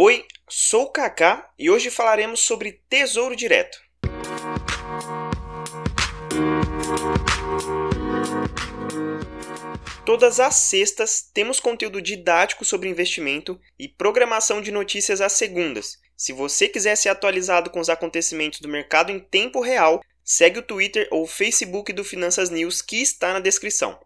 Oi, sou o Kaká e hoje falaremos sobre Tesouro Direto. Todas as sextas temos conteúdo didático sobre investimento e programação de notícias às segundas. Se você quiser ser atualizado com os acontecimentos do mercado em tempo real, segue o Twitter ou o Facebook do Finanças News que está na descrição.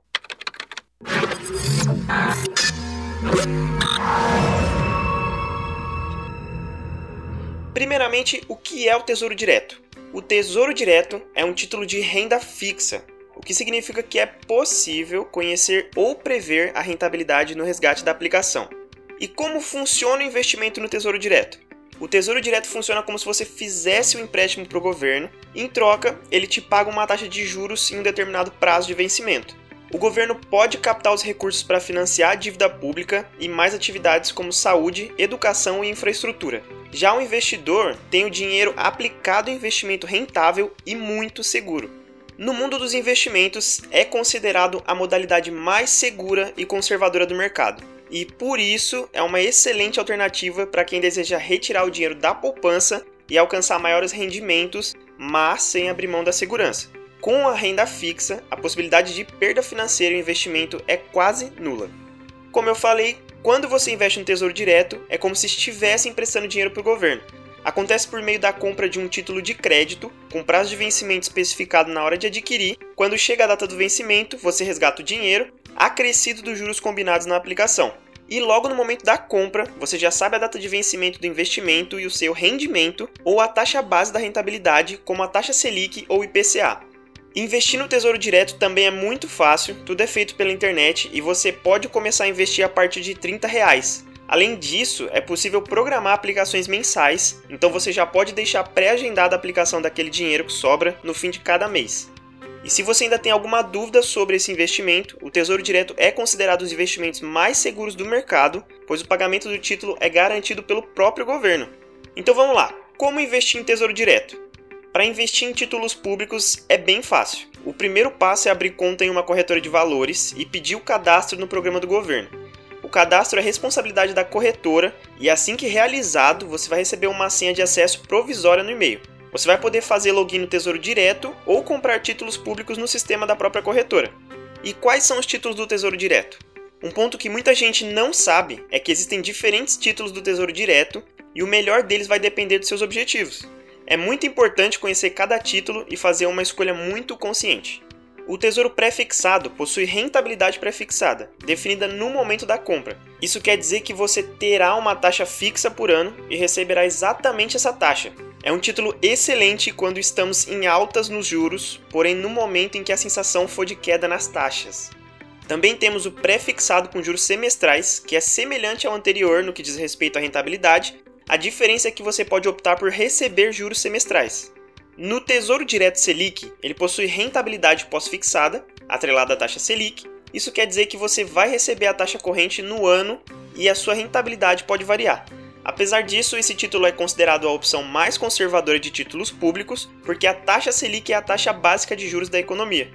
Primeiramente, o que é o Tesouro Direto? O Tesouro Direto é um título de renda fixa, o que significa que é possível conhecer ou prever a rentabilidade no resgate da aplicação. E como funciona o investimento no Tesouro Direto? O Tesouro Direto funciona como se você fizesse um empréstimo para o governo, em troca, ele te paga uma taxa de juros em um determinado prazo de vencimento. O governo pode captar os recursos para financiar a dívida pública e mais atividades como saúde, educação e infraestrutura. Já o investidor tem o dinheiro aplicado em investimento rentável e muito seguro. No mundo dos investimentos, é considerado a modalidade mais segura e conservadora do mercado. E por isso é uma excelente alternativa para quem deseja retirar o dinheiro da poupança e alcançar maiores rendimentos, mas sem abrir mão da segurança. Com a renda fixa, a possibilidade de perda financeira e investimento é quase nula. Como eu falei, quando você investe no Tesouro Direto, é como se estivesse emprestando dinheiro para o governo. Acontece por meio da compra de um título de crédito, com prazo de vencimento especificado na hora de adquirir. Quando chega a data do vencimento, você resgata o dinheiro, acrescido dos juros combinados na aplicação. E logo no momento da compra, você já sabe a data de vencimento do investimento e o seu rendimento, ou a taxa base da rentabilidade, como a taxa Selic ou IPCA. Investir no Tesouro Direto também é muito fácil, tudo é feito pela internet e você pode começar a investir a partir de 30 reais. Além disso, é possível programar aplicações mensais, então você já pode deixar pré-agendada a aplicação daquele dinheiro que sobra no fim de cada mês. E se você ainda tem alguma dúvida sobre esse investimento, o Tesouro Direto é considerado um dos investimentos mais seguros do mercado, pois o pagamento do título é garantido pelo próprio governo. Então vamos lá, como investir em Tesouro Direto? Para investir em títulos públicos é bem fácil. O primeiro passo é abrir conta em uma corretora de valores e pedir o cadastro no programa do governo. O cadastro é responsabilidade da corretora e assim que realizado, você vai receber uma senha de acesso provisória no e-mail. Você vai poder fazer login no Tesouro Direto ou comprar títulos públicos no sistema da própria corretora. E quais são os títulos do Tesouro Direto? Um ponto que muita gente não sabe é que existem diferentes títulos do Tesouro Direto e o melhor deles vai depender dos seus objetivos. É muito importante conhecer cada título e fazer uma escolha muito consciente. O tesouro pré-fixado possui rentabilidade pré-fixada, definida no momento da compra. Isso quer dizer que você terá uma taxa fixa por ano e receberá exatamente essa taxa. É um título excelente quando estamos em altas nos juros, porém no momento em que a sensação for de queda nas taxas. Também temos o pré-fixado com juros semestrais, que é semelhante ao anterior no que diz respeito à rentabilidade, a diferença é que você pode optar por receber juros semestrais. No Tesouro Direto Selic, ele possui rentabilidade pós-fixada, atrelada à taxa Selic. Isso quer dizer que você vai receber a taxa corrente no ano e a sua rentabilidade pode variar. Apesar disso, esse título é considerado a opção mais conservadora de títulos públicos, porque a taxa Selic é a taxa básica de juros da economia.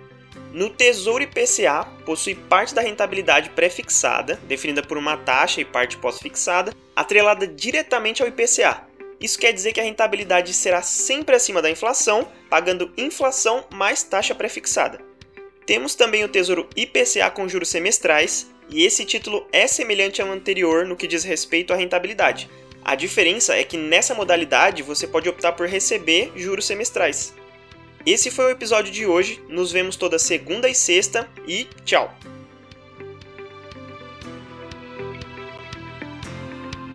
No Tesouro IPCA, possui parte da rentabilidade pré-fixada, definida por uma taxa e parte pós-fixada, atrelada diretamente ao IPCA. Isso quer dizer que a rentabilidade será sempre acima da inflação, pagando inflação mais taxa pré-fixada. Temos também o Tesouro IPCA com juros semestrais, e esse título é semelhante ao anterior no que diz respeito à rentabilidade. A diferença é que nessa modalidade você pode optar por receber juros semestrais. Esse foi o episódio de hoje. Nos vemos toda segunda e sexta e tchau!